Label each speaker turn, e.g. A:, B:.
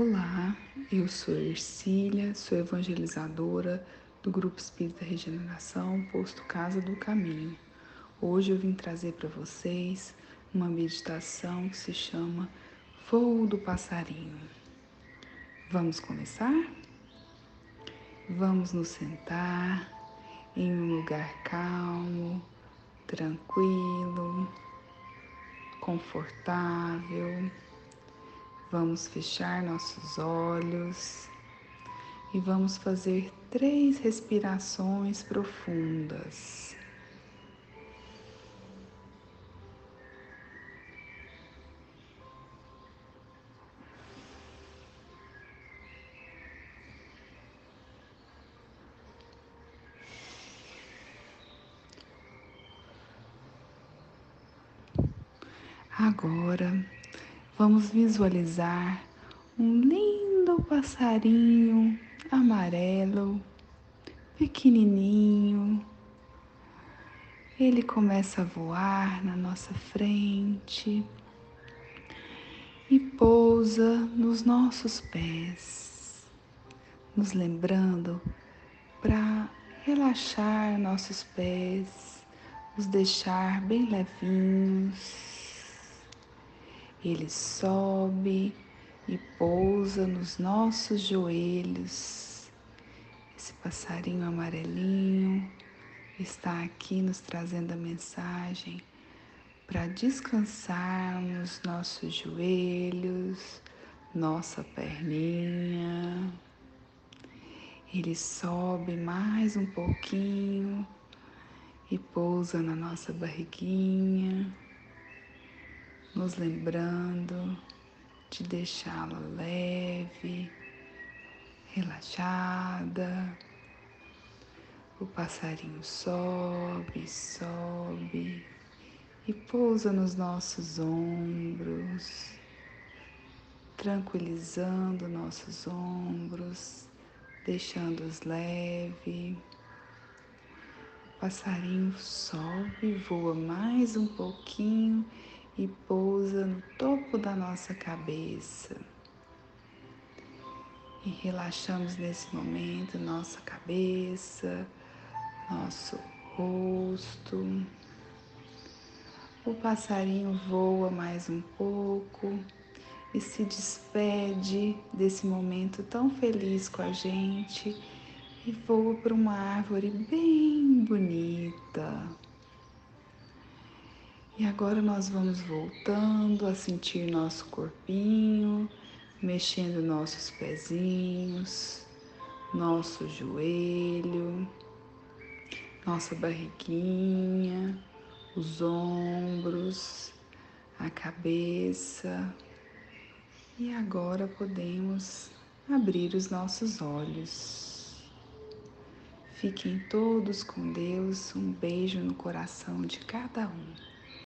A: Olá, eu sou Ercília, sou evangelizadora do Grupo Espírita Regeneração, posto Casa do Caminho. Hoje eu vim trazer para vocês uma meditação que se chama Voo do Passarinho. Vamos começar? Vamos nos sentar em um lugar calmo, tranquilo, confortável Vamos fechar nossos olhos e vamos fazer três respirações profundas. Agora Vamos visualizar um lindo passarinho amarelo, pequenininho. Ele começa a voar na nossa frente e pousa nos nossos pés, nos lembrando para relaxar nossos pés, os deixar bem levinhos ele sobe e pousa nos nossos joelhos. Esse passarinho amarelinho está aqui nos trazendo a mensagem para descansarmos nossos joelhos, nossa perninha. Ele sobe mais um pouquinho e pousa na nossa barriguinha nos lembrando de deixá-la leve, relaxada. O passarinho sobe, sobe e pousa nos nossos ombros, tranquilizando nossos ombros, deixando-os leve. O passarinho sobe, voa mais um pouquinho e pousa no topo da nossa cabeça. E relaxamos nesse momento nossa cabeça, nosso rosto. O passarinho voa mais um pouco e se despede desse momento tão feliz com a gente e voa para uma árvore bem bonita. E agora nós vamos voltando a sentir nosso corpinho, mexendo nossos pezinhos, nosso joelho, nossa barriguinha, os ombros, a cabeça. E agora podemos abrir os nossos olhos. Fiquem todos com Deus. Um beijo no coração de cada um.